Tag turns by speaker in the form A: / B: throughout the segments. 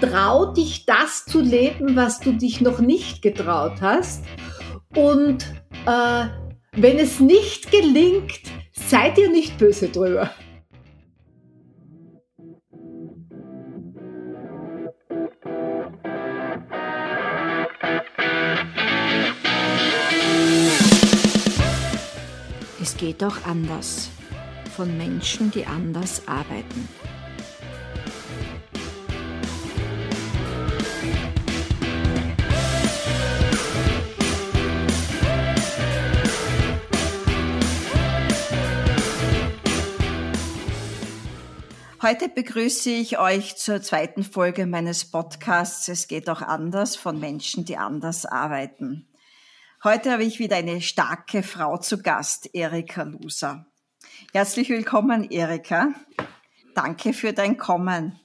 A: trau dich das zu leben, was du dich noch nicht getraut hast. Und äh, wenn es nicht gelingt, seid ihr nicht böse drüber.
B: Es geht auch anders. Von Menschen, die anders arbeiten. Heute begrüße ich euch zur zweiten Folge meines Podcasts Es geht auch anders von Menschen, die anders arbeiten. Heute habe ich wieder eine starke Frau zu Gast, Erika Luser. Herzlich willkommen, Erika. Danke für dein Kommen.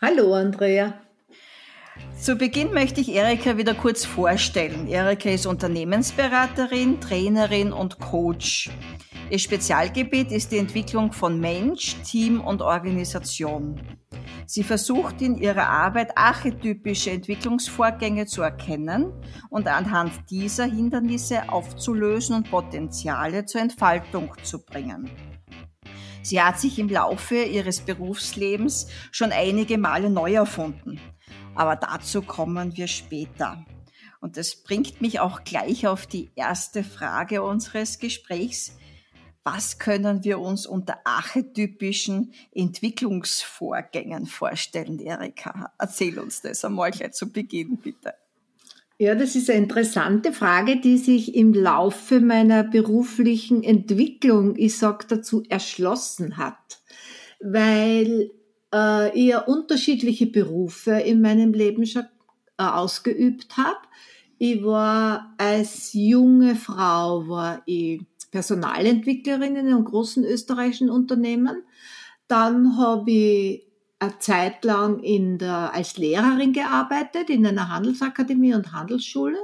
A: Hallo, Andrea.
B: Zu Beginn möchte ich Erika wieder kurz vorstellen. Erika ist Unternehmensberaterin, Trainerin und Coach. Ihr Spezialgebiet ist die Entwicklung von Mensch, Team und Organisation. Sie versucht in ihrer Arbeit archetypische Entwicklungsvorgänge zu erkennen und anhand dieser Hindernisse aufzulösen und Potenziale zur Entfaltung zu bringen. Sie hat sich im Laufe ihres Berufslebens schon einige Male neu erfunden. Aber dazu kommen wir später. Und das bringt mich auch gleich auf die erste Frage unseres Gesprächs. Was können wir uns unter archetypischen Entwicklungsvorgängen vorstellen, Erika? Erzähl uns das einmal gleich zu Beginn, bitte.
A: Ja, das ist eine interessante Frage, die sich im Laufe meiner beruflichen Entwicklung, ich sag dazu, erschlossen hat. Weil äh, ich ja unterschiedliche Berufe in meinem Leben schon äh, ausgeübt habe. Ich war als junge Frau, war ich Personalentwicklerin in großen österreichischen Unternehmen. Dann habe ich eine Zeit lang in der, als Lehrerin gearbeitet in einer Handelsakademie und Handelsschule.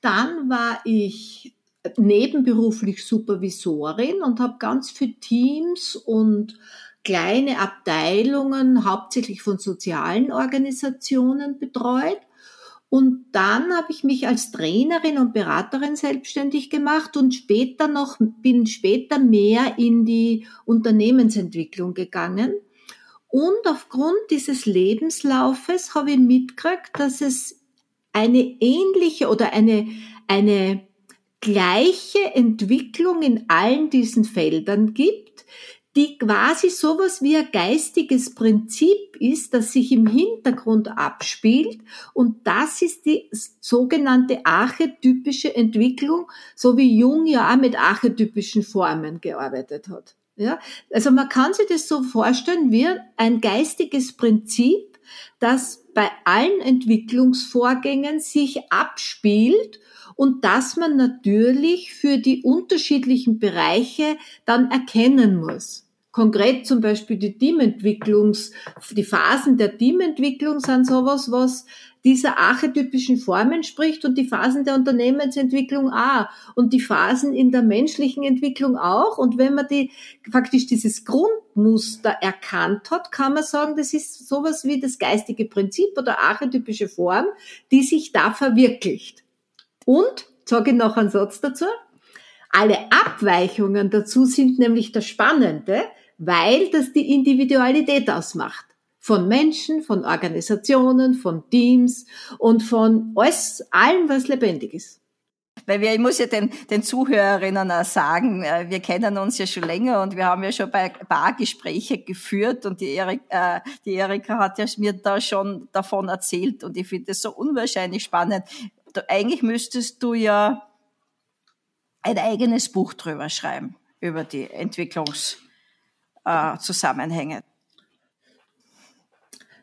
A: Dann war ich nebenberuflich Supervisorin und habe ganz viele Teams und kleine Abteilungen, hauptsächlich von sozialen Organisationen betreut. Und dann habe ich mich als Trainerin und Beraterin selbstständig gemacht und später noch, bin später mehr in die Unternehmensentwicklung gegangen. Und aufgrund dieses Lebenslaufes habe ich mitgekriegt, dass es eine ähnliche oder eine, eine gleiche Entwicklung in allen diesen Feldern gibt, die quasi sowas wie ein geistiges Prinzip ist, das sich im Hintergrund abspielt. Und das ist die sogenannte archetypische Entwicklung, so wie Jung ja auch mit archetypischen Formen gearbeitet hat. Ja, also man kann sich das so vorstellen wie ein geistiges Prinzip, das bei allen Entwicklungsvorgängen sich abspielt und dass man natürlich für die unterschiedlichen Bereiche dann erkennen muss. Konkret zum Beispiel die Teamentwicklungs, die Phasen der Teamentwicklung sind sowas, was dieser archetypischen Formen spricht und die Phasen der Unternehmensentwicklung auch und die Phasen in der menschlichen Entwicklung auch. Und wenn man die, faktisch dieses Grundmuster erkannt hat, kann man sagen, das ist sowas wie das geistige Prinzip oder archetypische Form, die sich da verwirklicht. Und, sage ich noch einen Satz dazu, alle Abweichungen dazu sind nämlich das Spannende, weil das die Individualität ausmacht. Von Menschen, von Organisationen, von Teams und von alles, allem, was lebendig ist.
B: Weil wir, ich muss ja den, den Zuhörerinnen auch sagen, äh, wir kennen uns ja schon länger und wir haben ja schon bei paar Gespräche geführt und die, Erik, äh, die Erika hat ja mir da schon davon erzählt und ich finde das so unwahrscheinlich spannend. Du, eigentlich müsstest du ja ein eigenes Buch drüber schreiben, über die Entwicklungszusammenhänge. Äh,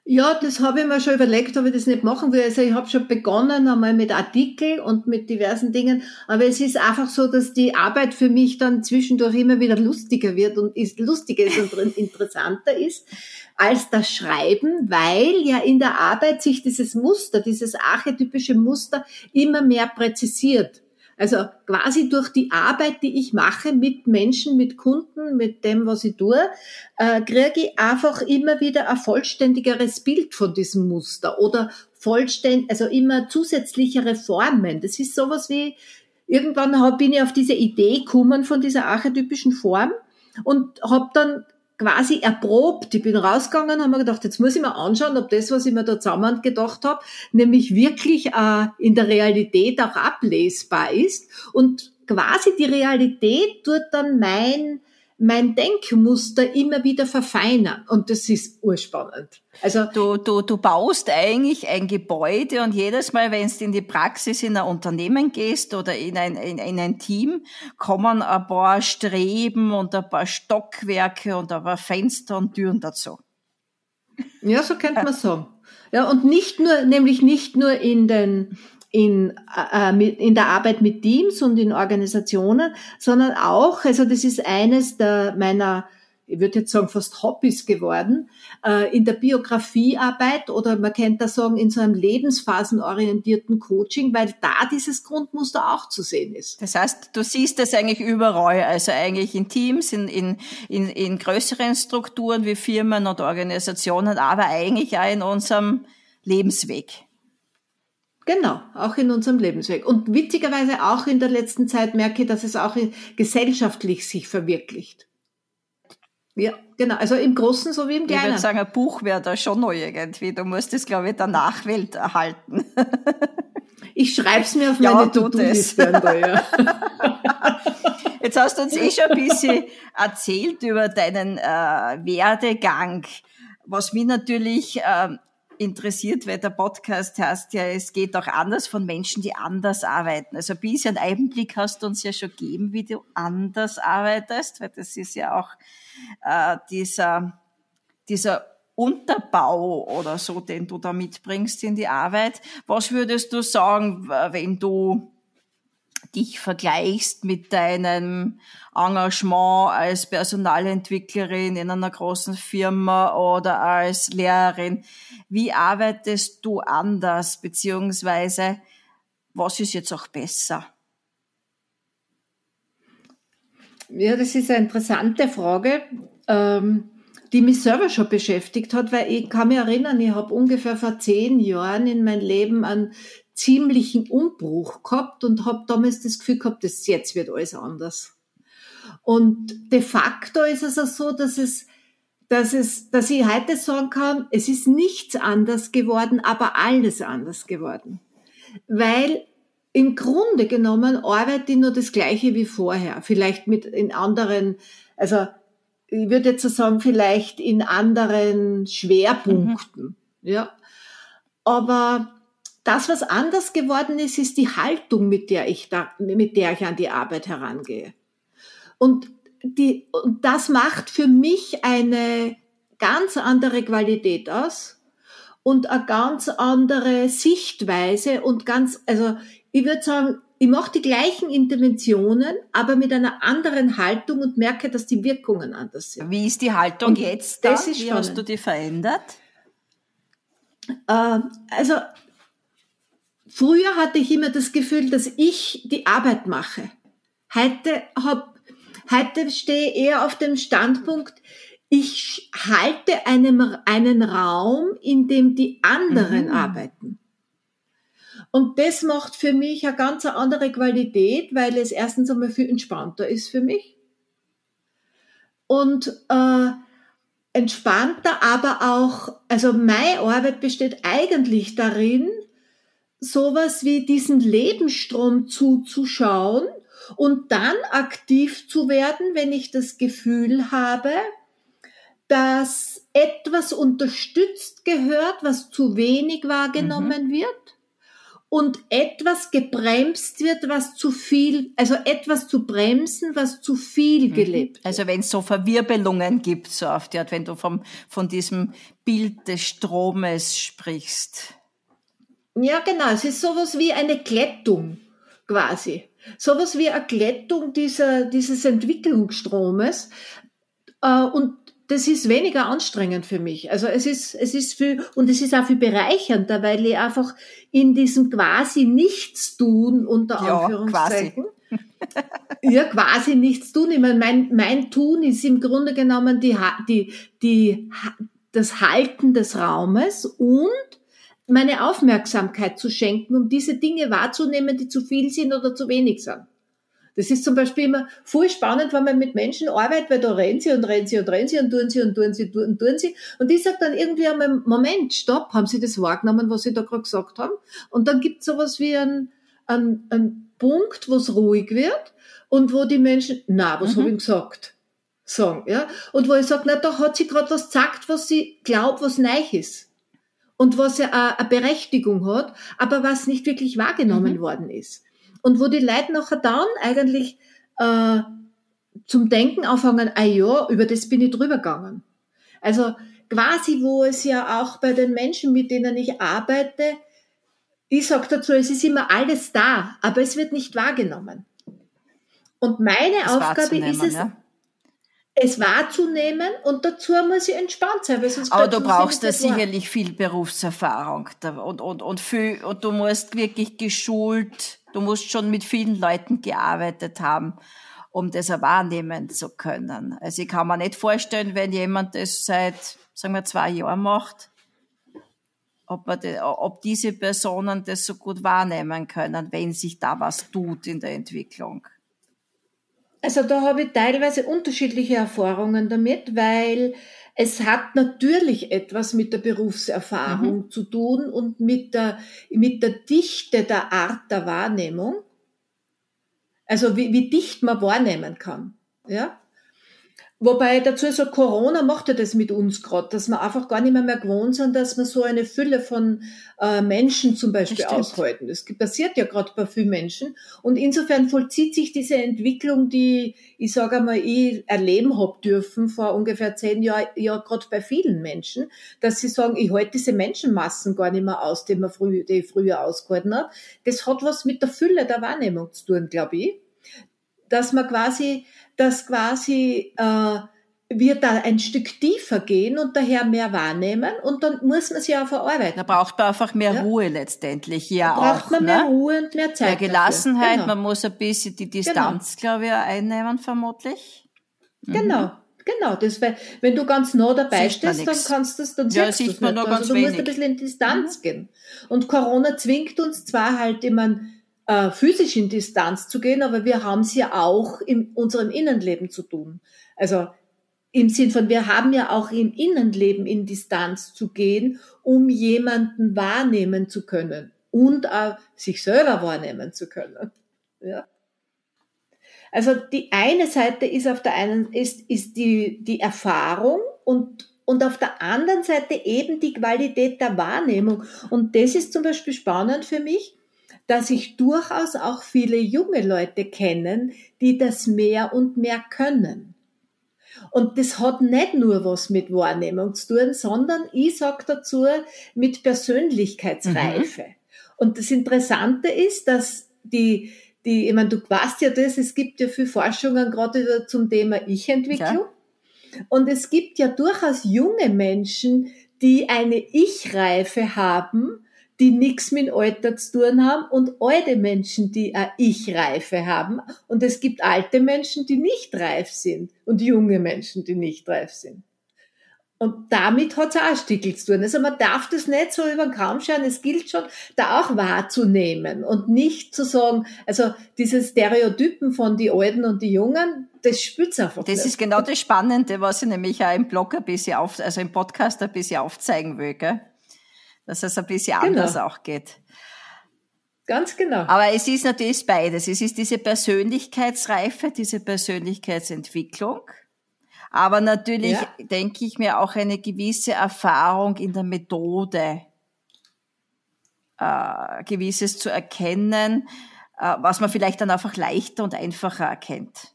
A: ja, das habe ich mir schon überlegt, ob ich das nicht machen will. Also ich habe schon begonnen einmal mit Artikeln und mit diversen Dingen, aber es ist einfach so, dass die Arbeit für mich dann zwischendurch immer wieder lustiger wird und ist lustiger ist und interessanter ist als das Schreiben, weil ja in der Arbeit sich dieses Muster, dieses archetypische Muster immer mehr präzisiert. Also quasi durch die Arbeit, die ich mache mit Menschen, mit Kunden, mit dem, was ich tue, äh, kriege ich einfach immer wieder ein vollständigeres Bild von diesem Muster oder vollständig, also immer zusätzlichere Formen. Das ist sowas wie, irgendwann bin ich auf diese Idee gekommen von dieser archetypischen Form und habe dann quasi erprobt. Ich bin rausgegangen, habe mir gedacht, jetzt muss ich mir anschauen, ob das, was ich mir da zusammen gedacht habe, nämlich wirklich äh, in der Realität auch ablesbar ist. Und quasi die Realität tut dann mein mein Denkmuster immer wieder verfeinern. Und das ist urspannend.
B: Also du, du, du baust eigentlich ein Gebäude und jedes Mal, wenn du in die Praxis in ein Unternehmen gehst oder in ein, in, in ein Team, kommen ein paar Streben und ein paar Stockwerke und ein paar Fenster und Türen dazu.
A: Ja, so könnte man sagen. Ja, und nicht nur, nämlich nicht nur in den, in, äh, in der Arbeit mit Teams und in Organisationen, sondern auch, also das ist eines der meiner, ich würde jetzt sagen, fast Hobbys geworden, äh, in der Biografiearbeit oder man könnte da sagen, in so einem lebensphasenorientierten Coaching, weil da dieses Grundmuster auch zu sehen ist.
B: Das heißt, du siehst das eigentlich überall, also eigentlich in Teams, in, in, in, in größeren Strukturen wie Firmen und Organisationen, aber eigentlich auch in unserem Lebensweg.
A: Genau, auch in unserem Lebensweg. Und witzigerweise auch in der letzten Zeit merke ich, dass es auch gesellschaftlich sich verwirklicht. Ja, genau. Also im Großen so wie im Kleinen.
B: Ich würde sagen, ein Buch wäre da schon neu irgendwie. Du musst es, glaube ich, der Nachwelt erhalten.
A: Ich schreibe es mir auf meine ja, To-Do-Liste. Ja.
B: Jetzt hast du uns eh schon ein bisschen erzählt über deinen äh, Werdegang, was mich natürlich äh, interessiert, weil der Podcast heißt ja, es geht auch anders von Menschen, die anders arbeiten. Also ein bisschen Einblick hast du uns ja schon gegeben, wie du anders arbeitest, weil das ist ja auch äh, dieser, dieser Unterbau oder so, den du da mitbringst in die Arbeit. Was würdest du sagen, wenn du dich vergleichst mit deinem Engagement als Personalentwicklerin in einer großen Firma oder als Lehrerin. Wie arbeitest du anders, beziehungsweise was ist jetzt auch besser?
A: Ja, das ist eine interessante Frage, ähm, die mich selber schon beschäftigt hat, weil ich kann mich erinnern, ich habe ungefähr vor zehn Jahren in mein Leben einen ziemlichen Umbruch gehabt und habe damals das Gefühl gehabt, dass jetzt wird alles anders. Und de facto ist es auch so, dass es, dass es, dass ich heute sagen kann, es ist nichts anders geworden, aber alles anders geworden. Weil im Grunde genommen arbeite ich nur das Gleiche wie vorher. Vielleicht mit in anderen, also ich würde jetzt so sagen, vielleicht in anderen Schwerpunkten. Mhm. Ja. Aber das, was anders geworden ist, ist die Haltung, mit der ich da, mit der ich an die Arbeit herangehe. Und die, und das macht für mich eine ganz andere Qualität aus und eine ganz andere Sichtweise und ganz, also ich würde sagen, ich mache die gleichen Interventionen, aber mit einer anderen Haltung und merke, dass die Wirkungen anders sind.
B: Wie ist die Haltung und jetzt? Das da? Wie hast du die verändert?
A: Äh, also Früher hatte ich immer das Gefühl, dass ich die Arbeit mache. Heute, hab, heute stehe ich eher auf dem Standpunkt, ich halte einem, einen Raum, in dem die anderen mhm. arbeiten. Und das macht für mich eine ganz andere Qualität, weil es erstens einmal viel entspannter ist für mich. Und äh, entspannter, aber auch, also meine Arbeit besteht eigentlich darin, sowas wie diesen Lebensstrom zuzuschauen und dann aktiv zu werden, wenn ich das Gefühl habe, dass etwas unterstützt gehört, was zu wenig wahrgenommen mhm. wird und etwas gebremst wird, was zu viel, also etwas zu bremsen, was zu viel mhm. gelebt wird.
B: Also wenn es so Verwirbelungen gibt, so auf die Art, wenn du vom, von diesem Bild des Stromes sprichst.
A: Ja, genau. Es ist sowas wie eine Glättung quasi. Sowas wie eine Glättung dieser, dieses Entwicklungsstromes. Äh, und das ist weniger anstrengend für mich. Also es ist, es ist viel, und es ist auch viel bereichernder, weil ich einfach in diesem quasi Nichtstun unter ja, Anführungszeichen. Quasi. ja, quasi nichts tun. Ich meine, mein, mein Tun ist im Grunde genommen die, die, die, das Halten des Raumes und meine Aufmerksamkeit zu schenken, um diese Dinge wahrzunehmen, die zu viel sind oder zu wenig sind. Das ist zum Beispiel immer voll spannend, wenn man mit Menschen arbeitet, weil da rennen sie und rennen sie und rennen sie und tun sie und tun sie und tun sie. Und ich sage dann irgendwie einmal, Moment, stopp, haben Sie das wahrgenommen, was Sie da gerade gesagt haben? Und dann gibt es sowas wie einen, einen, einen Punkt, wo es ruhig wird und wo die Menschen, na, was mhm. habe ich gesagt? Sagen, ja. Und wo ich sage, na, da hat sie gerade was gesagt, was sie glaubt, was neu ist. Und was ja eine Berechtigung hat, aber was nicht wirklich wahrgenommen mhm. worden ist und wo die Leute nachher dann eigentlich äh, zum Denken anfangen, ah ja, über das bin ich drüber gegangen. Also quasi, wo es ja auch bei den Menschen, mit denen ich arbeite, ich sage dazu, es ist immer alles da, aber es wird nicht wahrgenommen. Und meine das Aufgabe ist es, ja? Es wahrzunehmen und dazu muss ich entspannt sein. Weil sonst
B: Aber du brauchst da sicherlich viel Berufserfahrung und, und, und, viel, und du musst wirklich geschult Du musst schon mit vielen Leuten gearbeitet haben, um das wahrnehmen zu können. Also ich kann mir nicht vorstellen, wenn jemand das seit, sagen wir, zwei Jahren macht, ob, man die, ob diese Personen das so gut wahrnehmen können, wenn sich da was tut in der Entwicklung.
A: Also da habe ich teilweise unterschiedliche Erfahrungen damit, weil es hat natürlich etwas mit der Berufserfahrung mhm. zu tun und mit der, mit der Dichte der Art der Wahrnehmung. Also wie, wie dicht man wahrnehmen kann. Ja? Wobei dazu so Corona macht ja das mit uns gerade, dass wir einfach gar nicht mehr, mehr gewohnt sind, dass wir so eine Fülle von äh, Menschen zum Beispiel das aushalten. Das passiert ja gerade bei vielen Menschen. Und insofern vollzieht sich diese Entwicklung, die ich sage einmal, ich erleben hab dürfen vor ungefähr zehn Jahren, ja gerade bei vielen Menschen, dass sie sagen, ich halte diese Menschenmassen gar nicht mehr aus, die, man früh, die ich früher ausgehalten habe. Das hat was mit der Fülle der Wahrnehmung zu tun, glaube ich. Dass man quasi dass quasi äh, wir da ein Stück tiefer gehen und daher mehr wahrnehmen und dann muss man sie auch verarbeiten.
B: Da braucht man einfach mehr ja. Ruhe letztendlich, ja
A: da braucht
B: auch.
A: man mehr ne? Ruhe und mehr Zeit.
B: Mehr Gelassenheit, genau. man muss ein bisschen die Distanz, genau. glaube ich, einnehmen vermutlich.
A: Mhm. Genau. Genau, das, weil, wenn du ganz nah dabei sieht stehst, dann kannst du das, dann
B: ja, sieht man nur
A: also,
B: du
A: musst ein bisschen in Distanz mhm. gehen. Und Corona zwingt uns zwar halt, ich meine, äh, physisch in Distanz zu gehen, aber wir haben es ja auch in unserem Innenleben zu tun. Also im Sinn von, wir haben ja auch im Innenleben in Distanz zu gehen, um jemanden wahrnehmen zu können und auch sich selber wahrnehmen zu können. Ja. Also die eine Seite ist auf der einen ist, ist die, die Erfahrung und, und auf der anderen Seite eben die Qualität der Wahrnehmung. Und das ist zum Beispiel spannend für mich, dass ich durchaus auch viele junge Leute kennen, die das mehr und mehr können. Und das hat nicht nur was mit Wahrnehmung zu tun, sondern ich sag dazu mit Persönlichkeitsreife. Mhm. Und das Interessante ist, dass die, die, ich meine, du weißt ja das, es gibt ja viel Forschungen gerade zum Thema Ich-Entwicklung. Ja. Und es gibt ja durchaus junge Menschen, die eine Ich-Reife haben, die nichts mit Alter zu tun haben und alte Menschen, die eine Ich-Reife haben. Und es gibt alte Menschen, die nicht reif sind und junge Menschen, die nicht reif sind. Und damit hat es auch Stickel zu tun. Also man darf das nicht so über den Kamm schauen. Es gilt schon, da auch wahrzunehmen und nicht zu sagen, also diese Stereotypen von die Alten und die Jungen, das spürt einfach
B: Das nicht. ist genau das Spannende, was ich nämlich auch im Blog ein bisschen auf, also im Podcast ein bisschen aufzeigen will, gell? Dass es ein bisschen genau. anders auch geht.
A: Ganz genau.
B: Aber es ist natürlich beides. Es ist diese Persönlichkeitsreife, diese Persönlichkeitsentwicklung. Aber natürlich ja. denke ich mir auch eine gewisse Erfahrung in der Methode, äh, gewisses zu erkennen, äh, was man vielleicht dann einfach leichter und einfacher erkennt.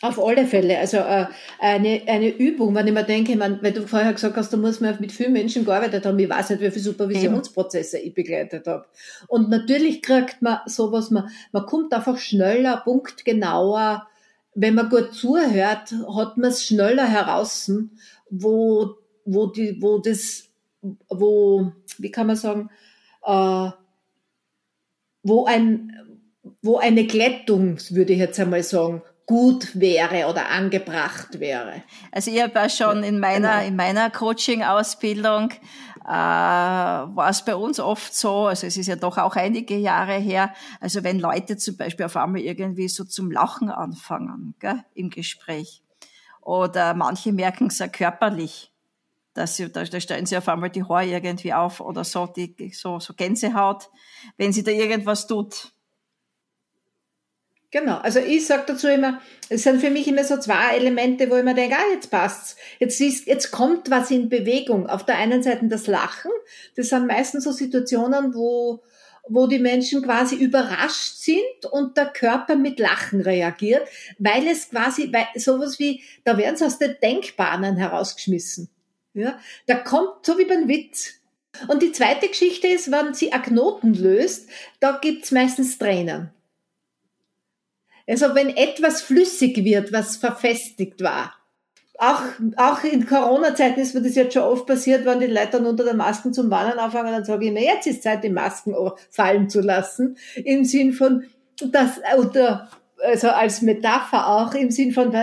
A: Auf alle Fälle. Also äh, eine, eine Übung, wenn ich mir denke, man, weil du vorher gesagt hast, da muss man mit vielen Menschen gearbeitet haben. Ich weiß nicht, wie viele Supervisionsprozesse ich begleitet habe. Und natürlich kriegt man sowas, man, man kommt einfach schneller, punktgenauer wenn man gut zuhört, hat man es schneller heraus, wo, wo die, wo das, wo, wie kann man sagen, äh, wo ein, wo eine Glättung, würde ich jetzt einmal sagen, gut wäre oder angebracht wäre.
B: Also ich habe ja schon in meiner, genau. in meiner Coaching-Ausbildung äh, war es bei uns oft so, also es ist ja doch auch einige Jahre her, also wenn Leute zum Beispiel auf einmal irgendwie so zum Lachen anfangen gell, im Gespräch oder manche merken es ja körperlich, dass sie, da, da stellen sie auf einmal die Haare irgendwie auf oder so, die, so, so Gänsehaut, wenn sie da irgendwas tut.
A: Genau, also ich sage dazu immer, es sind für mich immer so zwei Elemente, wo ich mir denke, ah, jetzt passt's. Jetzt, ist, jetzt kommt was in Bewegung. Auf der einen Seite das Lachen, das sind meistens so Situationen, wo, wo die Menschen quasi überrascht sind und der Körper mit Lachen reagiert, weil es quasi, weil sowas wie, da werden sie aus den Denkbahnen herausgeschmissen. Ja, da kommt, so wie beim Witz. Und die zweite Geschichte ist, wenn sie Knoten löst, da gibt's meistens Tränen. Also wenn etwas flüssig wird, was verfestigt war. Auch, auch in Corona-Zeiten ist mir das jetzt schon oft passiert, wenn die Leute dann unter der Masken zum Wandern anfangen, dann sage ich mir, jetzt ist Zeit, die Masken fallen zu lassen. Im Sinn von, das, oder, also als Metapher auch, im Sinn von,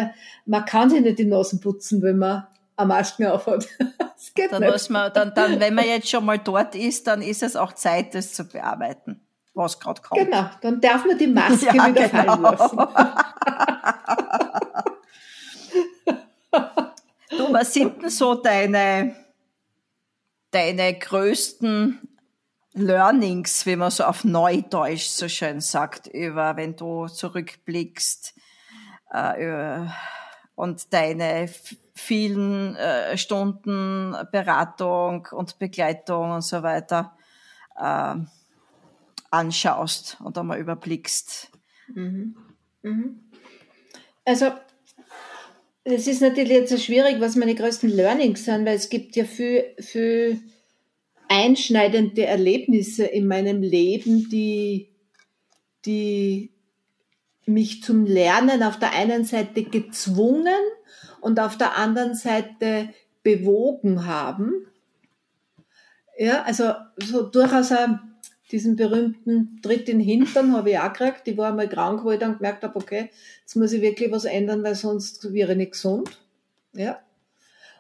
A: man kann sich nicht die Nasen putzen, wenn man eine Masken aufhat.
B: Das geht dann nicht. Muss man, dann, dann, wenn man jetzt schon mal dort ist, dann ist es auch Zeit, das zu bearbeiten was gerade kommt.
A: Genau, dann darf man die Maske ja, wieder genau. fallen lassen.
B: du, was sind denn so deine, deine größten Learnings, wie man so auf Neudeutsch so schön sagt, über, wenn du zurückblickst, äh, und deine vielen äh, Stunden Beratung und Begleitung und so weiter. Äh, anschaust und einmal überblickst. Mhm.
A: Mhm. Also, es ist natürlich jetzt schwierig, was meine größten Learnings sind, weil es gibt ja viel, viel einschneidende Erlebnisse in meinem Leben, die, die mich zum Lernen auf der einen Seite gezwungen und auf der anderen Seite bewogen haben. Ja, also so durchaus ein diesen berühmten Tritt in den Hintern habe ich auch gekriegt. Ich war einmal krank, wo ich dann gemerkt habe, okay, jetzt muss ich wirklich was ändern, weil sonst wäre ich nicht gesund. Ja.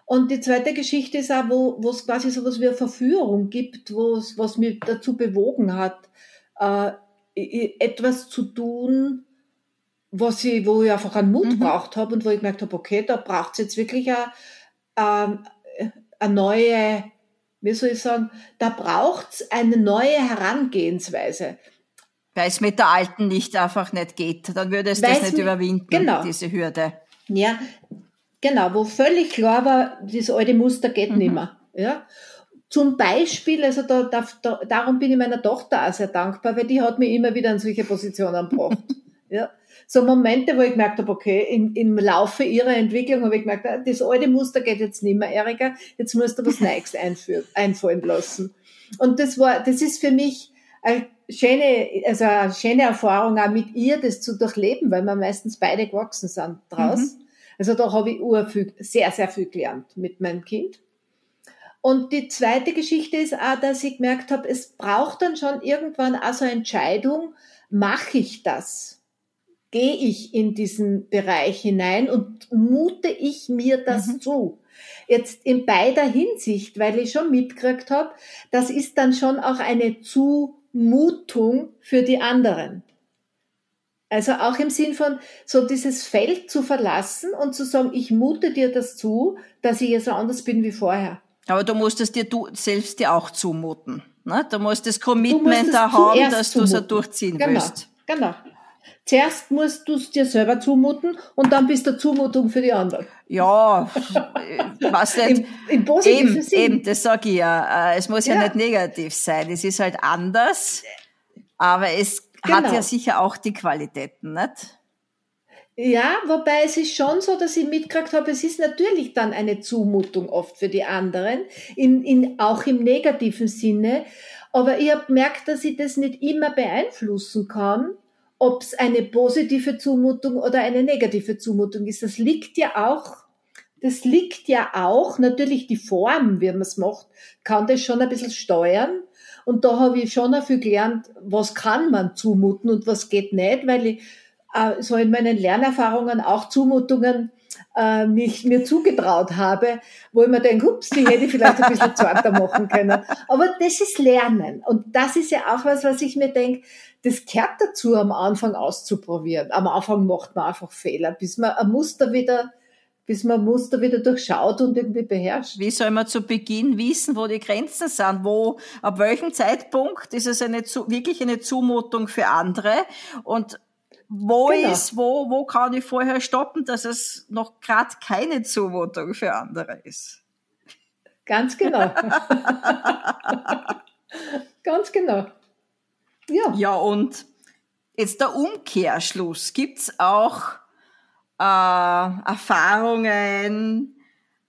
A: Und die zweite Geschichte ist auch, wo, es quasi so was wie eine Verführung gibt, wo es, was mich dazu bewogen hat, äh, etwas zu tun, was ich, wo ich einfach einen Mut mhm. braucht habe und wo ich gemerkt habe, okay, da braucht es jetzt wirklich eine, eine, eine neue wie soll ich sagen, da braucht's eine neue Herangehensweise.
B: Weil es mit der alten nicht einfach nicht geht. Dann würde es Weil's das nicht überwinden, genau. diese Hürde.
A: Ja, genau, wo völlig klar war, das alte Muster geht mhm. nicht mehr. Ja. Zum Beispiel, also da, da, darum bin ich meiner Tochter auch sehr dankbar, weil die hat mich immer wieder in solche Positionen gebracht. ja so Momente, wo ich gemerkt habe, okay, in, im Laufe ihrer Entwicklung habe ich gemerkt, ah, das alte Muster geht jetzt nicht mehr, Erika, jetzt musst du was Neues einführen, einfallen lassen. Und das war, das ist für mich eine schöne, also eine schöne Erfahrung auch mit ihr, das zu durchleben, weil wir meistens beide gewachsen sind draus. Mhm. Also da habe ich urviel, sehr, sehr viel gelernt mit meinem Kind. Und die zweite Geschichte ist auch, dass ich gemerkt habe, es braucht dann schon irgendwann auch so eine Entscheidung, mache ich das? Gehe ich in diesen Bereich hinein und mute ich mir das mhm. zu. Jetzt in beider Hinsicht, weil ich schon mitgekriegt habe, das ist dann schon auch eine Zumutung für die anderen. Also auch im Sinn von so dieses Feld zu verlassen und zu sagen, ich mute dir das zu, dass ich jetzt anders bin wie vorher.
B: Aber du musst es dir du selbst dir auch zumuten. Ne? Du musst das Commitment da haben, dass du es durchziehen
A: genau,
B: willst.
A: Genau. Zuerst musst du es dir selber zumuten und dann bist du Zumutung für die anderen.
B: Ja, was nicht. Im,
A: im positiven
B: eben,
A: Sinn.
B: Eben, das sage ich ja. Äh, es muss ja. ja. nicht negativ sein. Es ist halt anders, aber es genau. hat ja sicher auch die Qualitäten, nicht?
A: Ja, wobei es ist schon so, dass ich mitgekriegt habe, es ist natürlich dann eine Zumutung oft für die anderen, in, in, auch im negativen Sinne. Aber ich habe gemerkt, dass ich das nicht immer beeinflussen kann ob es eine positive Zumutung oder eine negative Zumutung ist. Das liegt ja auch, das liegt ja auch, natürlich die Form, wie man es macht, kann das schon ein bisschen steuern. Und da habe ich schon viel gelernt, was kann man zumuten und was geht nicht, weil ich äh, so in meinen Lernerfahrungen auch Zumutungen äh, mich mir zugetraut habe, wo ich mir denke, ups, die hätte ich vielleicht ein bisschen zarter machen können. Aber das ist Lernen. Und das ist ja auch was, was ich mir denke, das gehört dazu, am Anfang auszuprobieren. Am Anfang macht man einfach Fehler, bis man ein Muster wieder bis man Muster wieder durchschaut und irgendwie beherrscht.
B: Wie soll man zu Beginn wissen, wo die Grenzen sind? Wo, ab welchem Zeitpunkt ist es eine, wirklich eine Zumutung für andere? Und wo genau. ist, wo, wo kann ich vorher stoppen, dass es noch gerade keine Zumutung für andere ist?
A: Ganz genau. Ganz genau.
B: Ja. Ja, und jetzt der Umkehrschluss. Gibt's auch äh, Erfahrungen,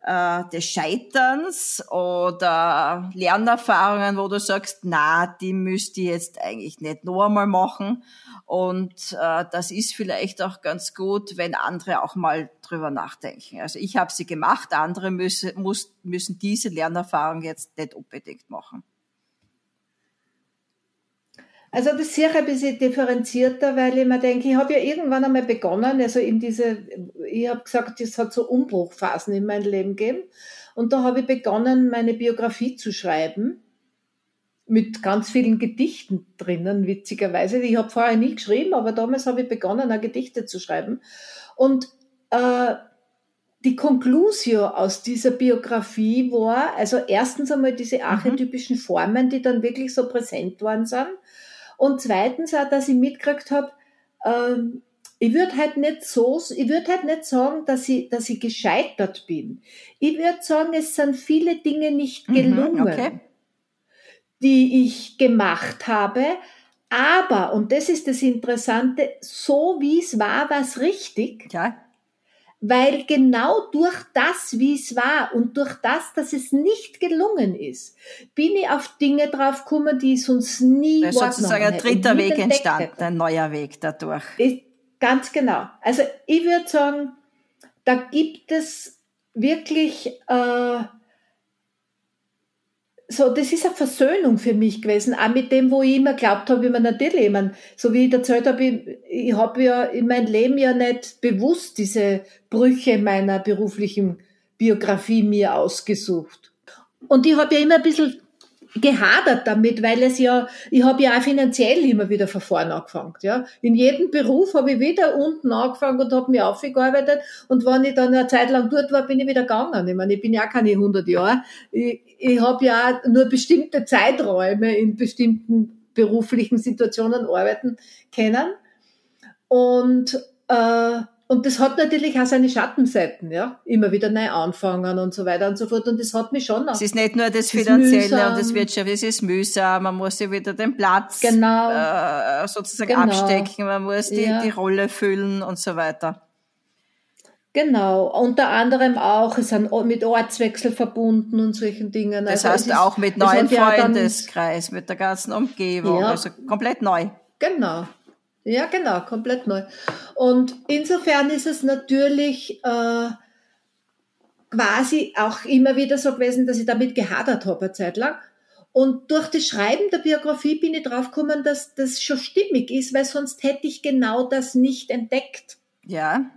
B: äh, des Scheiterns oder Lernerfahrungen, wo du sagst, na, die müsste ich jetzt eigentlich nicht noch einmal machen. Und äh, das ist vielleicht auch ganz gut, wenn andere auch mal drüber nachdenken. Also ich habe sie gemacht, andere müssen, muss, müssen diese Lernerfahrung jetzt nicht unbedingt machen.
A: Also das sehe ich ein bisschen differenzierter, weil ich mir denke, ich habe ja irgendwann einmal begonnen, also in diese, ich habe gesagt, es hat so Umbruchphasen in meinem Leben gegeben. Und da habe ich begonnen, meine Biografie zu schreiben, mit ganz vielen Gedichten drinnen, witzigerweise. Ich habe vorher nie geschrieben, aber damals habe ich begonnen, auch Gedichte zu schreiben. Und äh, die Conclusio aus dieser Biografie war, also erstens einmal diese mhm. archetypischen Formen, die dann wirklich so präsent worden sind. Und zweitens auch, dass ich mitgekriegt habe, ähm, ich würde halt nicht so, ich würde halt nicht sagen, dass ich, dass ich gescheitert bin. Ich würde sagen, es sind viele Dinge nicht mhm, gelungen, mhm, okay. die ich gemacht habe. Aber, und das ist das Interessante, so wie es war, war es richtig.
B: Ja
A: weil genau durch das, wie es war und durch das, dass es nicht gelungen ist, bin ich auf Dinge draufgekommen, die ich sonst nie
B: ist sozusagen ein dritter Weg entstanden, ein neuer Weg dadurch.
A: Ich, ganz genau. Also ich würde sagen, da gibt es wirklich äh, so, das ist eine Versöhnung für mich gewesen, auch mit dem, wo ich immer glaubt habe, wie man natürlich, ich meine, so wie ich erzählt habe, ich, ich habe ja in meinem Leben ja nicht bewusst diese Brüche meiner beruflichen Biografie mir ausgesucht. Und ich habe ja immer ein bisschen gehadert damit, weil es ja, ich habe ja auch finanziell immer wieder von vorne angefangen. Ja. In jedem Beruf habe ich wieder unten angefangen und habe mich aufgearbeitet und wenn ich dann eine Zeit lang dort war, bin ich wieder gegangen. Ich meine, ich bin ja keine 100 Jahre. Ich, ich habe ja nur bestimmte Zeiträume in bestimmten beruflichen Situationen arbeiten können. Und äh, und das hat natürlich auch seine Schattenseiten, ja. Immer wieder neu anfangen und so weiter und so fort. Und das hat mich schon
B: auch. Es ist nicht nur das Finanzielle und das Wirtschaft, es ist mühsam. Man muss ja wieder den Platz genau. äh, sozusagen genau. abstecken, man muss die, ja. die Rolle füllen und so weiter.
A: Genau, unter anderem auch, es sind mit Ortswechsel verbunden und solchen Dingen.
B: Das also heißt ist, auch mit neuen Freundeskreis, mit der ganzen Umgebung, ja. also komplett neu.
A: Genau, ja, genau, komplett neu. Und insofern ist es natürlich äh, quasi auch immer wieder so gewesen, dass ich damit gehadert habe eine Zeit lang. Und durch das Schreiben der Biografie bin ich draufgekommen, dass das schon stimmig ist, weil sonst hätte ich genau das nicht entdeckt.
B: Ja.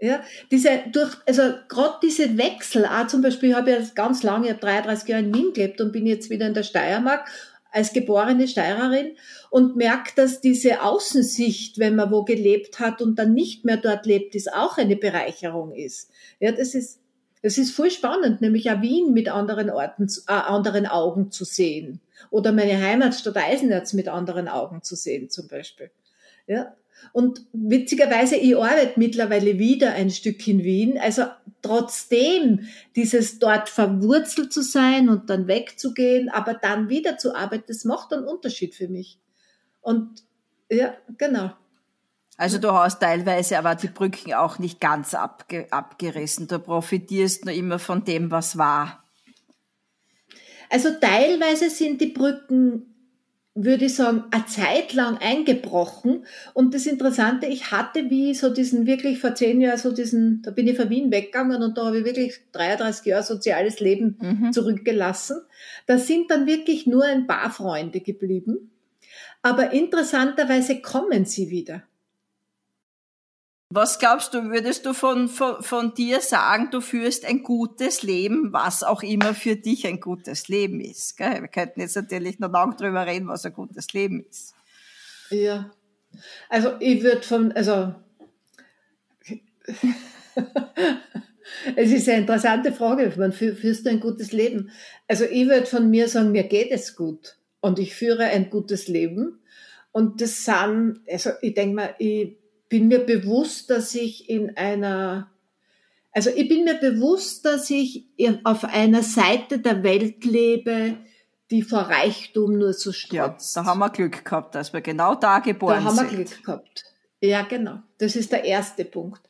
A: Ja, diese durch, also gerade diese Wechsel, auch zum Beispiel, ich habe ja ganz lange, ich habe 33 Jahre in Wien gelebt und bin jetzt wieder in der Steiermark als geborene Steirerin und merkt, dass diese Außensicht, wenn man wo gelebt hat und dann nicht mehr dort lebt, ist auch eine Bereicherung ist. Ja, das ist, das ist voll spannend, nämlich auch Wien mit anderen Orten, äh, anderen Augen zu sehen. Oder meine Heimatstadt Eisenerz mit anderen Augen zu sehen, zum Beispiel. Ja, und witzigerweise, ich arbeite mittlerweile wieder ein Stück in Wien. Also trotzdem dieses dort verwurzelt zu sein und dann wegzugehen, aber dann wieder zu arbeiten, das macht einen Unterschied für mich. Und ja, genau.
B: Also du hast teilweise aber die Brücken auch nicht ganz abge abgerissen. Du profitierst nur immer von dem, was war.
A: Also teilweise sind die Brücken würde ich sagen, eine Zeit lang eingebrochen. Und das Interessante, ich hatte wie so diesen wirklich vor zehn Jahren so diesen, da bin ich von Wien weggegangen und da habe ich wirklich 33 Jahre soziales Leben mhm. zurückgelassen. Da sind dann wirklich nur ein paar Freunde geblieben. Aber interessanterweise kommen sie wieder.
B: Was glaubst du, würdest du von, von, von dir sagen, du führst ein gutes Leben, was auch immer für dich ein gutes Leben ist? Gell? Wir könnten jetzt natürlich noch lange drüber reden, was ein gutes Leben ist.
A: Ja, also ich würde von, also es ist eine interessante Frage, man führst du ein gutes Leben? Also ich würde von mir sagen, mir geht es gut und ich führe ein gutes Leben. Und das sind, also ich denke mal, ich bin mir bewusst, dass ich in einer, also ich bin mir bewusst, dass ich auf einer Seite der Welt lebe, die vor Reichtum nur so strotzt.
B: Ja, da haben wir Glück gehabt, dass wir genau da geboren sind.
A: Da haben wir Glück gehabt. Ja, genau. Das ist der erste Punkt.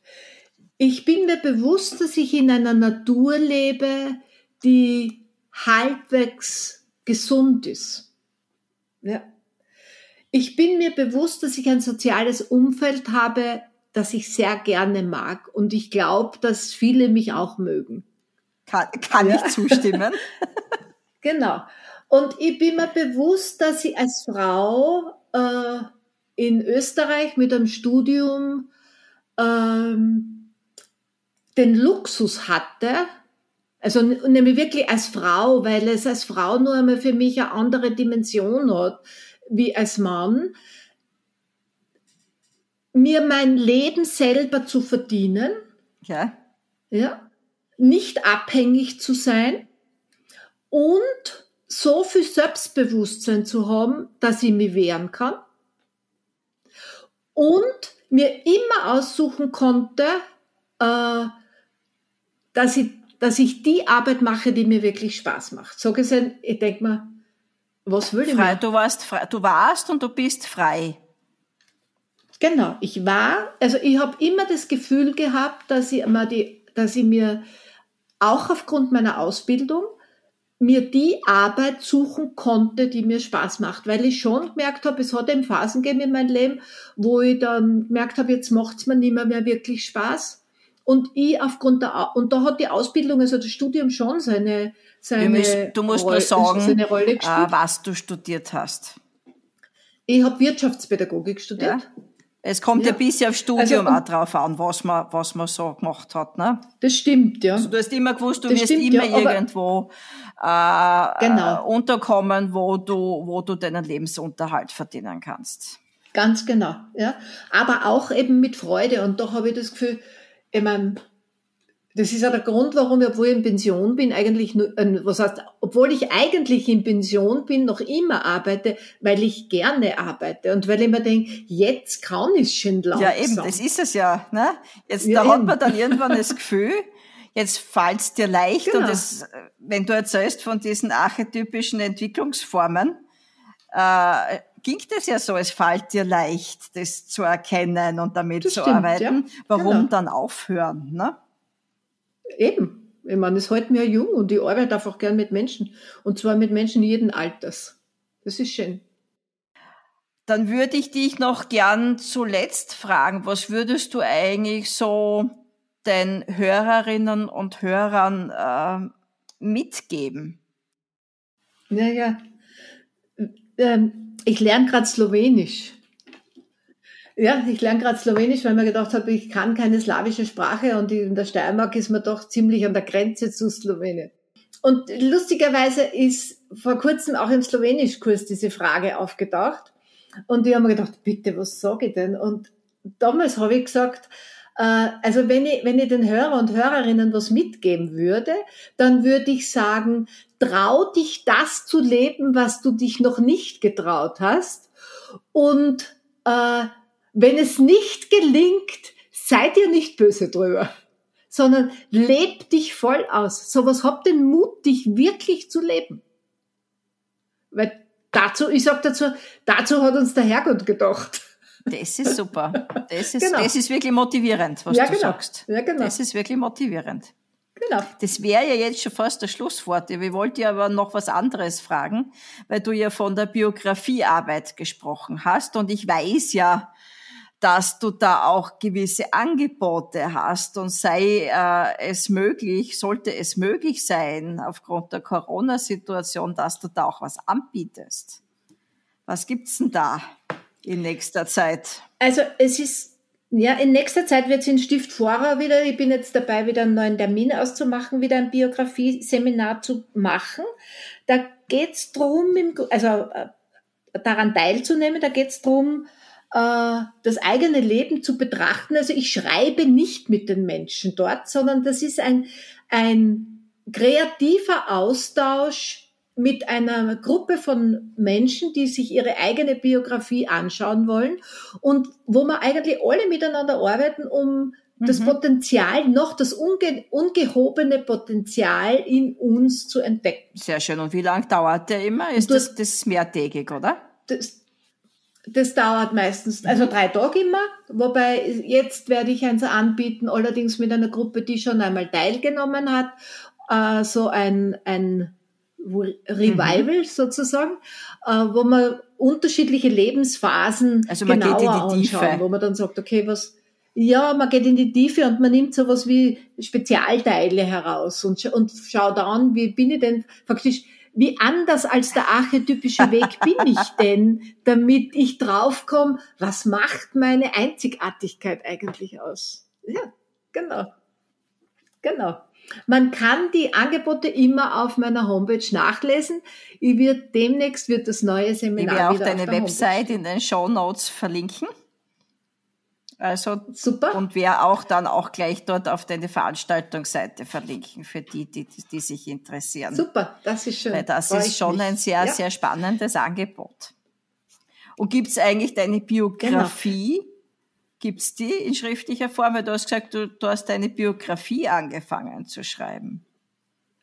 A: Ich bin mir bewusst, dass ich in einer Natur lebe, die halbwegs gesund ist. Ja. Ich bin mir bewusst, dass ich ein soziales Umfeld habe, das ich sehr gerne mag. Und ich glaube, dass viele mich auch mögen.
B: Kann, kann ja. ich zustimmen.
A: genau. Und ich bin mir bewusst, dass ich als Frau äh, in Österreich mit einem Studium ähm, den Luxus hatte, also nämlich wirklich als Frau, weil es als Frau nur einmal für mich eine andere Dimension hat wie als Mann, mir mein Leben selber zu verdienen.
B: Ja.
A: Ja. Nicht abhängig zu sein und so viel Selbstbewusstsein zu haben, dass ich mich wehren kann. Und mir immer aussuchen konnte, äh, dass ich, dass ich die Arbeit mache, die mir wirklich Spaß macht. So gesehen, ich denke mal, was will ich
B: frei, du warst frei, du warst und du bist frei.
A: Genau, ich war, also ich habe immer das Gefühl gehabt, dass ich, mir die, dass ich mir auch aufgrund meiner Ausbildung mir die Arbeit suchen konnte, die mir Spaß macht, weil ich schon gemerkt habe, es hat eben Phasen gegeben in meinem Leben, wo ich dann gemerkt habe, jetzt macht es mir nicht mehr, mehr wirklich Spaß. Und ich aufgrund der, und da hat die Ausbildung, also das Studium schon seine, seine
B: musst, du musst Rolle, nur sagen, äh, was du studiert hast.
A: Ich habe Wirtschaftspädagogik studiert. Ja.
B: Es kommt ja, ja bisschen auf Studium also, auch drauf an, was man, was man so gemacht hat. Ne?
A: Das stimmt, ja.
B: Also, du hast immer gewusst, du das wirst stimmt, immer ja, irgendwo äh, genau. unterkommen, wo du, wo du deinen Lebensunterhalt verdienen kannst.
A: Ganz genau, ja. Aber auch eben mit Freude. Und da habe ich das Gefühl, ich meine, das ist ja der Grund, warum ich, obwohl ich in Pension bin, eigentlich nur, äh, was heißt, obwohl ich eigentlich in Pension bin, noch immer arbeite, weil ich gerne arbeite und weil ich mir denke, jetzt kann ich schon langsam.
B: Ja, eben, das ist es ja, ne? Jetzt, ja, da eben. hat man dann irgendwann das Gefühl, jetzt fällt's dir leicht genau. und das, wenn du erzählst von diesen archetypischen Entwicklungsformen, äh, ging das ja so, es fällt dir leicht, das zu erkennen und damit das zu stimmt, arbeiten. Ja. Warum genau. dann aufhören, ne?
A: Eben. Ich meine, es hält mir jung und ich arbeite einfach gern mit Menschen. Und zwar mit Menschen jeden Alters. Das ist schön.
B: Dann würde ich dich noch gern zuletzt fragen, was würdest du eigentlich so den Hörerinnen und Hörern äh, mitgeben?
A: Naja, ähm, ich lerne gerade Slowenisch. Ja, ich lerne gerade Slowenisch, weil mir gedacht habe, ich kann keine slawische Sprache und in der Steiermark ist man doch ziemlich an der Grenze zu Slowenien. Und lustigerweise ist vor kurzem auch im Slowenischkurs diese Frage aufgetaucht. Und ich habe mir gedacht, bitte, was sage ich denn? Und damals habe ich gesagt, also wenn ich, wenn ich den Hörer und Hörerinnen was mitgeben würde, dann würde ich sagen, trau dich das zu leben, was du dich noch nicht getraut hast und äh, wenn es nicht gelingt, seid ihr nicht böse drüber, sondern lebt dich voll aus. So was habt den Mut, dich wirklich zu leben. Weil dazu, ich sag dazu, dazu hat uns der Herrgott gedacht.
B: Das ist super. Das ist, genau. das ist wirklich motivierend, was ja, du genau. sagst. Ja, genau. Das ist wirklich motivierend. Genau. Das wäre ja jetzt schon fast das Schlusswort. Ich wollte dir aber noch was anderes fragen, weil du ja von der Biografiearbeit gesprochen hast und ich weiß ja, dass du da auch gewisse Angebote hast und sei äh, es möglich, sollte es möglich sein, aufgrund der Corona-Situation, dass du da auch was anbietest. Was gibt's denn da in nächster Zeit?
A: Also es ist ja, in nächster Zeit wird es in Stift Vorau wieder, ich bin jetzt dabei, wieder einen neuen Termin auszumachen, wieder ein Biografie-Seminar zu machen. Da geht's drum, also äh, daran teilzunehmen, da geht's drum, äh, das eigene Leben zu betrachten. Also ich schreibe nicht mit den Menschen dort, sondern das ist ein, ein kreativer Austausch mit einer Gruppe von Menschen, die sich ihre eigene Biografie anschauen wollen und wo wir eigentlich alle miteinander arbeiten, um mhm. das Potenzial, noch das unge ungehobene Potenzial in uns zu entdecken.
B: Sehr schön. Und wie lange dauert der immer? Ist das, das mehrtägig, oder?
A: Das, das dauert meistens, also drei Tage immer, wobei jetzt werde ich eins anbieten, allerdings mit einer Gruppe, die schon einmal teilgenommen hat, äh, so ein, ein Revival mhm. sozusagen, äh, wo man unterschiedliche Lebensphasen also man genauer geht in die anschauen, Tiefe. wo man dann sagt, okay, was, ja, man geht in die Tiefe und man nimmt sowas wie Spezialteile heraus und, und schaut an, wie bin ich denn faktisch, wie anders als der archetypische Weg bin ich denn, damit ich draufkomme, was macht meine Einzigartigkeit eigentlich aus? Ja, genau. Genau. Man kann die Angebote immer auf meiner Homepage nachlesen. Ich wird demnächst wird das neue Seminar
B: ich werde auch deine Website in den Show Notes verlinken. Also super. Und wer auch dann auch gleich dort auf deine Veranstaltungsseite verlinken für die, die, die sich interessieren.
A: Super, das ist schön.
B: Weil das Freue ist schon mich. ein sehr, ja. sehr spannendes Angebot. Und gibt es eigentlich deine Biografie? Genau Gibt's die in schriftlicher Form? Weil du hast gesagt, du, du hast deine Biografie angefangen zu schreiben.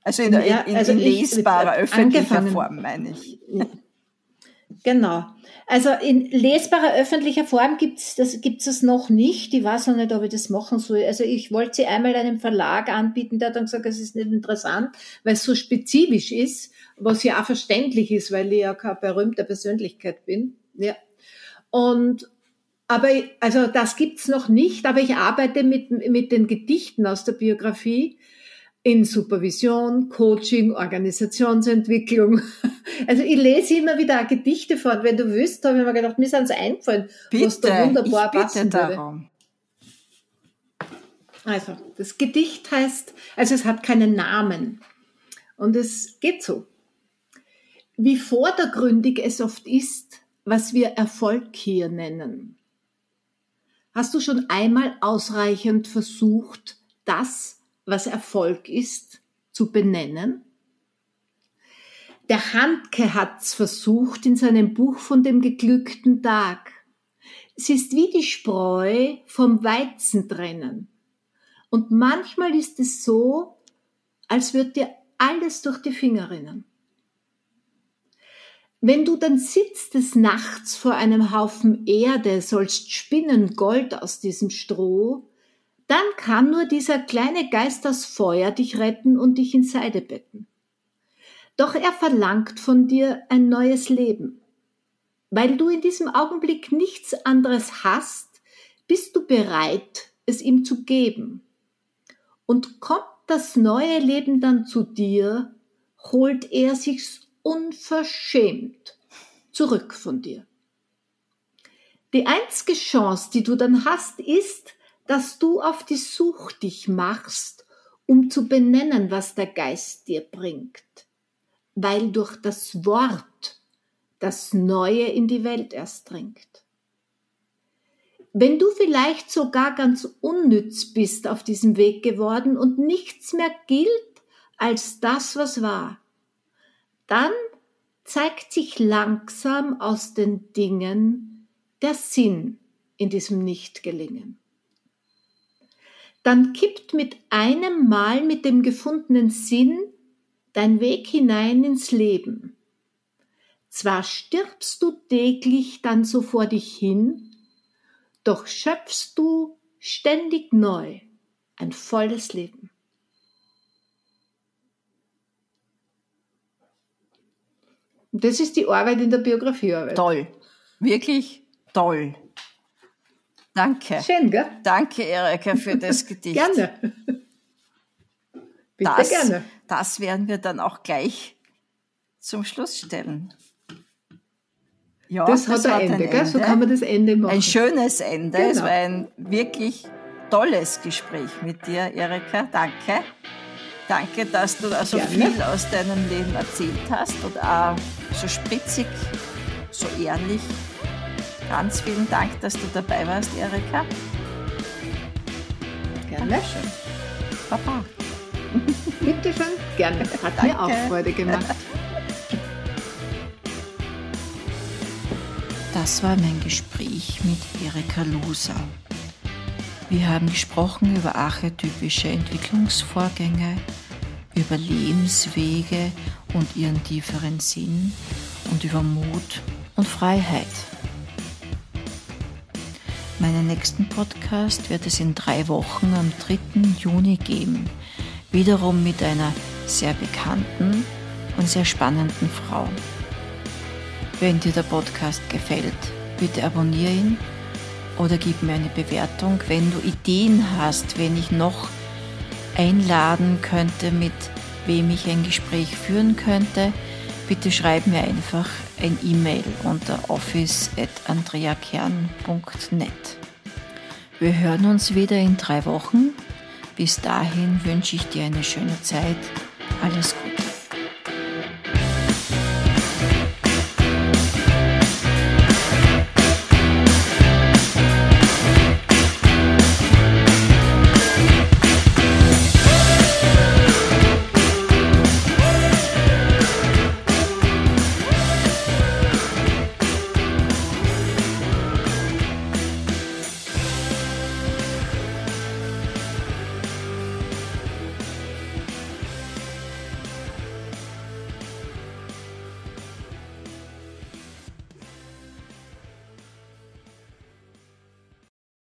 B: Also in, ja, in, in, also in lesbarer, ich, öffentlicher Form, meine ich.
A: Genau. Also in lesbarer öffentlicher Form gibt's das gibt's das noch nicht. Ich weiß noch nicht, ob ich das machen soll. Also ich wollte sie einmal einem Verlag anbieten, der hat dann gesagt, es ist nicht interessant, weil es so spezifisch ist, was ja auch verständlich ist, weil ich ja keine berühmte Persönlichkeit bin. Ja. Und aber also das gibt's noch nicht, aber ich arbeite mit, mit den Gedichten aus der Biografie in Supervision, Coaching, Organisationsentwicklung. Also ich lese immer wieder Gedichte vor. Wenn du wüsst, habe ich mir gedacht, mir sind es eingefallen,
B: bitte, was da wunderbar ich bitte passen darum.
A: Also, das Gedicht heißt, also es hat keinen Namen. Und es geht so. Wie vordergründig es oft ist, was wir Erfolg hier nennen. Hast du schon einmal ausreichend versucht, das, was Erfolg ist, zu benennen? Der Handke hat's versucht in seinem Buch von dem geglückten Tag. Es ist wie die Spreu vom Weizen trennen. Und manchmal ist es so, als würde dir alles durch die Finger rinnen. Wenn du dann sitzt des Nachts vor einem Haufen Erde, sollst spinnen Gold aus diesem Stroh, dann kann nur dieser kleine Geist aus Feuer dich retten und dich in Seide betten. Doch er verlangt von dir ein neues Leben. Weil du in diesem Augenblick nichts anderes hast, bist du bereit, es ihm zu geben. Und kommt das neue Leben dann zu dir, holt er sich's unverschämt zurück von dir. Die einzige Chance, die du dann hast, ist, dass du auf die Such dich machst, um zu benennen, was der Geist dir bringt, weil durch das Wort das Neue in die Welt erst dringt. Wenn du vielleicht sogar ganz unnütz bist auf diesem Weg geworden und nichts mehr gilt als das, was war, dann zeigt sich langsam aus den Dingen der Sinn in diesem Nichtgelingen. Dann kippt mit einem Mal mit dem gefundenen Sinn dein Weg hinein ins Leben. Zwar stirbst du täglich dann so vor dich hin, doch schöpfst du ständig neu ein volles Leben. Das ist die Arbeit in der Biografiearbeit.
B: Toll. Wirklich toll. Danke.
A: Schön, gell?
B: Danke, Erika, für das Gedicht.
A: Gerne. Bitte
B: das,
A: gerne.
B: Das werden wir dann auch gleich zum Schluss stellen.
A: Ja, das, das hat ein Ende, gell? So kann man das Ende machen.
B: Ein schönes Ende. Genau. Es war ein wirklich tolles Gespräch mit dir, Erika. Danke. Danke, dass du so Gerne. viel aus deinem Leben erzählt hast und auch so spitzig, so ehrlich. Ganz vielen Dank, dass du dabei warst, Erika.
A: Gerne.
B: Dankeschön. Baba.
A: Bitte schön, gerne. Hat Danke. mir auch Freude gemacht.
B: Das war mein Gespräch mit Erika Loser. Wir haben gesprochen über archetypische Entwicklungsvorgänge, über Lebenswege und ihren tieferen Sinn und über Mut und Freiheit. Meinen nächsten Podcast wird es in drei Wochen am 3. Juni geben, wiederum mit einer sehr bekannten und sehr spannenden Frau. Wenn dir der Podcast gefällt, bitte abonniere ihn oder gib mir eine Bewertung. Wenn du Ideen hast, wenn ich noch einladen könnte, mit wem ich ein Gespräch führen könnte, bitte schreib mir einfach ein E-Mail unter office.andreakern.net. Wir hören uns wieder in drei Wochen. Bis dahin wünsche ich dir eine schöne Zeit. Alles Gute.